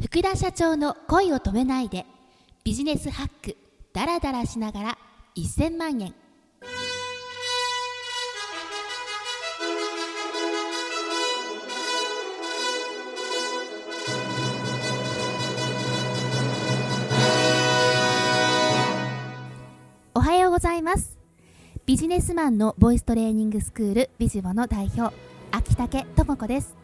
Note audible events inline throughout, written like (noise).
福田社長の恋を止めないでビジネスハックダラダラしながら1000万円。おはようございます。ビジネスマンのボイストレーニングスクールビジボの代表秋竹智子です。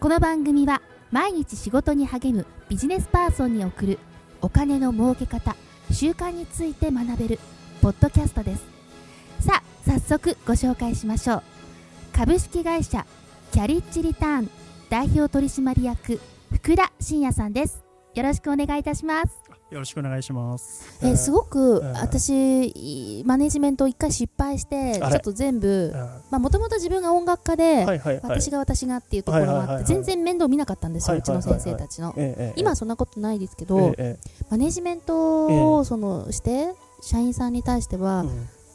この番組は毎日仕事に励むビジネスパーソンに送るお金の儲け方習慣について学べるポッドキャストですさあ早速ご紹介しましょう株式会社キャリッジリターン代表取締役福田真也さんです。よろしくお願いいたします。よろしくお願いします。えーすごく、えー。私いマネジメント一回失敗してちょっと全部えー。まあもともと自分が音楽家で、はいはいはい。私が私がっていうところもあって、はいはいはいはい。全然面倒見なかったんですよ、はいうはいはい。ちの先生たちの、今はそんなことないですけえど、ええマネジメントをそのして社員さんに対しては、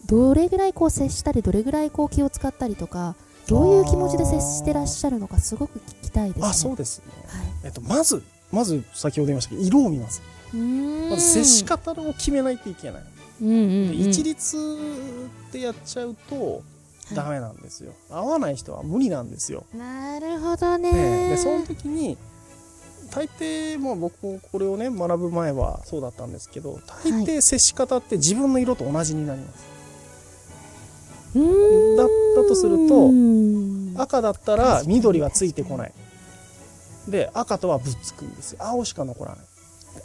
どれぐらいこう接したりどれぐらいこう気を使ったりとかどういう気持ちで接してらっしゃるのかすごく聞きたいですね。あ、そうですね。はい。えっと、まず、まず先ほど言いましたけど、色を見ます。まず接し方を決めないといけない。うんうんうん。で一律でやっちゃうと、ダメなんですよ。合わない人は無理なんですよ。なるほどね。ねで、その時に、大抵もう僕もこれをね学ぶ前はそうだったんですけど大抵接し方って自分の色と同じになります、うーん。だったとするとうん。赤だったら緑はついてこないで赤とはぶっつくんですよ。青しか残らない。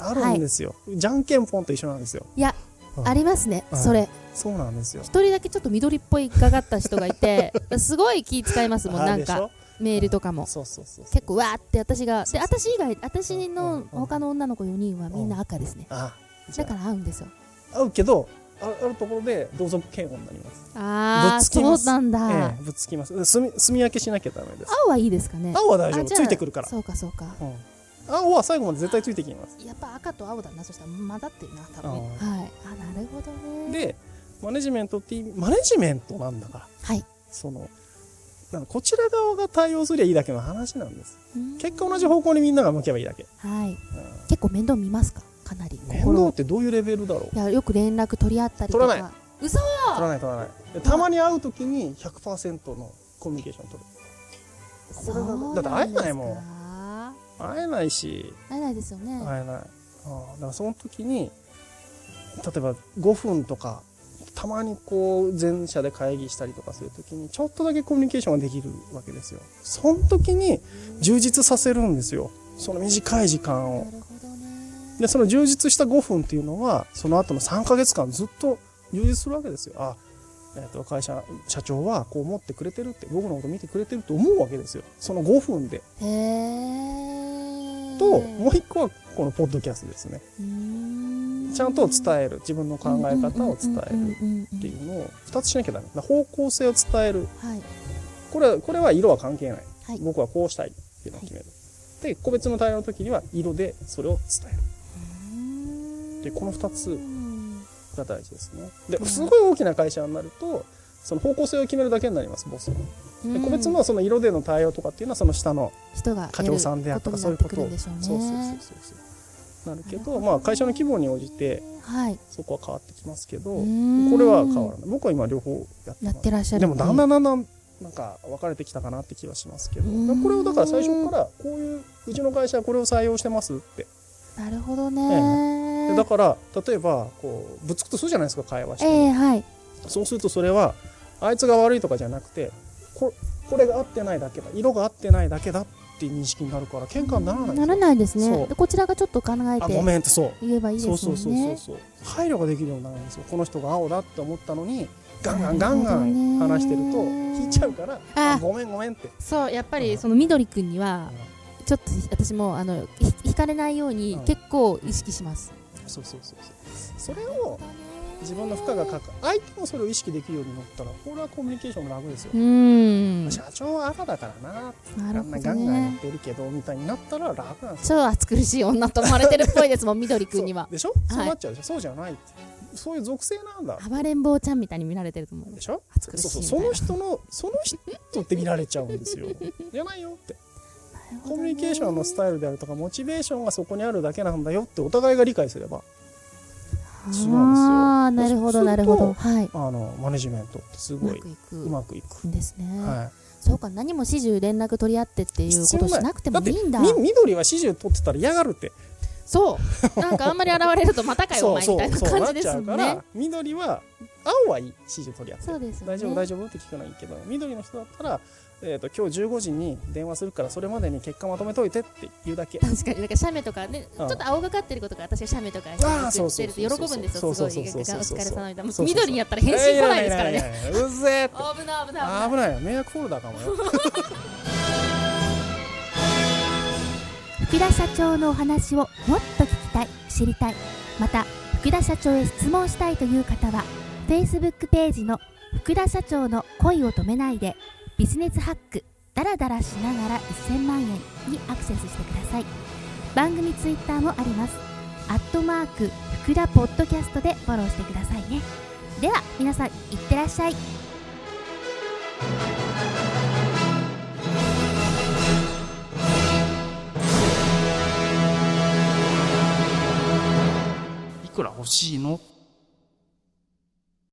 あるんですよ、じゃんけんぽんと一緒なんですよ。いやうん。ありますね、はい。それ。そうなんですよ。一人だけちょっと緑っぽいがかった人がいて (laughs) すごい気使いますもんなんかメールとかも。そうそうそうそう。結構わーって私がで私以外私うんのうん。他の女の子4人はみんな赤ですね。あじゃだから合うんですよ。あ合うけどああるところで同族嫌悪になります。ああそうなんだ、ええぶっつきます。で炭炭焼けしなきゃダメです。青はいいですかね。青は大丈夫。ついてくるから。そうかそうか。うん。青は最後まで絶対ついてきます。やっぱ赤と青だな。そしたら混ざってるな多分あはい。あなるほどね。でマネジメントってマネジメントなんだから。はい。そのなんかこちら側が対応すりゃいいだけの話なんです。うん。結果同じ方向にみんなが向けばいいだけ、はい。うん。結構面倒見ますか？かなり面倒ってどういうレベルだろう？いやよく連絡取り合ったりとか。取らない？嘘！取らない取らない。でたまに会う時に100%のコミュニケーション取る。これだだって会えないもん。ん会えないし。会えないですよね、会えない。ああだからその時に例えば5分とかたまにこう全社で会議したりとかする時にちょっとだけコミュニケーションができるわけですよ。その時に充実させるんですよ。その短い時間をでその充実した5分っていうのはその後の3ヶ月間ずっと充実するわけですよ。あ、えー、と会社社長はこう思ってくれてるって僕のこと見てくれてると思うわけですよ。その5分で。へえともう一個はこのポッドキャストですね。ちゃんと伝える。自分の考え方を伝えるっていうのを2つしなきゃダメ。方向性を伝える。はい。これはこれは色は関係ない、はい。僕はこうしたいっていうのを決める、で個別の対応の時には色でそれを伝えるでこの2つが大事ですね。でうん。すごい大きな会社になるとその方向性を決めるだけになりますボスは。で個別のその色での対応とかっていうのはその下の人が課長さんであったとかそういうことをそううそうそうねそう。なるけどまあ会社の規模に応じてはい。そこは変わってきますけどうこれは変わらない。僕は今両方やってます。やってらっしゃる。でもだんだんだんだんなんか分かれてきたかなって気はしますけど。これをだから最初からこういううちの会社はこれを採用してますって。なるほどねでだから例えばこうぶつくとするじゃないですか会話して。ええはい。そうするとそれはあいつが悪いとかじゃなくてここれが合ってないだけだ色が合ってないだけだっていう認識になるから喧嘩にならないんならないですね。でこちらがちょっと考えあごてめんってそう。言えばいいですそうそうそうそうねそう。配慮ができるようになるんですよ。この人が青だって思ったのにガンガンガンガン話してると引いちゃうからああごめんごめんって。そうやっぱうんりその緑くんにはちょっと私もあのひ引かれないようにうん。結構意識しますそうそうそうそう。それを自分の負荷がかか相手もそれを意識できるようになったらこれはコミュニケーションも楽ですよ。う、ーん社長は赤だからな。なるほどガンガンやっねてるけどみたいになったら楽なんですよ。超暑苦しい女と思われてるっぽいですもん緑くんには。でしょ、そうなっちゃうでしょ？そうじゃないって。そういう属性なんだ。暴れん坊ちゃんみたいに見られてると思う。でしょ？暑苦しいそうそうその人のその人って見られちゃうんですよ。(laughs) じゃないよって。なコミュニケーションのスタイルであるとかモチベーションがそこにあるだけなんだよってお互いが理解すれば違うんですよああなるほどなるほど。はい。あのマネジメントってすうごい。うまくいく、んですね、はい。そうか何も始終連絡取り合ってっていうことしなくてもいいんだ。ってみ緑は始終取ってたら嫌がるってそう。なんかあんまり現れるとまたかよお前みたいな感じですなっちゃうかねら緑は青はいい指示取り合っね。大丈夫？大丈夫？って聞くのはいいけど緑の人だったら、えー、と今日15時に電話するからそれまでに結果まとめといてって言うだけ。確かになんか写メとかね、うん。ちょっと青がかってることが私が写メとかしてると喜ぶんですよすごいお疲れ様みたいな緑にやったら返信来ないですからねうぜえ危ない危ない危ない迷惑フォルダーかもよ福田社長のお話をもっと聞きたい知りたい。また福田社長へ質問したいという方は Facebook ページの福田社長の恋を止めないでビジネスハックダラダラしながら1000万円にアクセスしてください。番組ツイッターもあります。アットマーク福田ポッドキャストでフォローしてくださいね。では皆さんいってらっしゃい。欲しいの？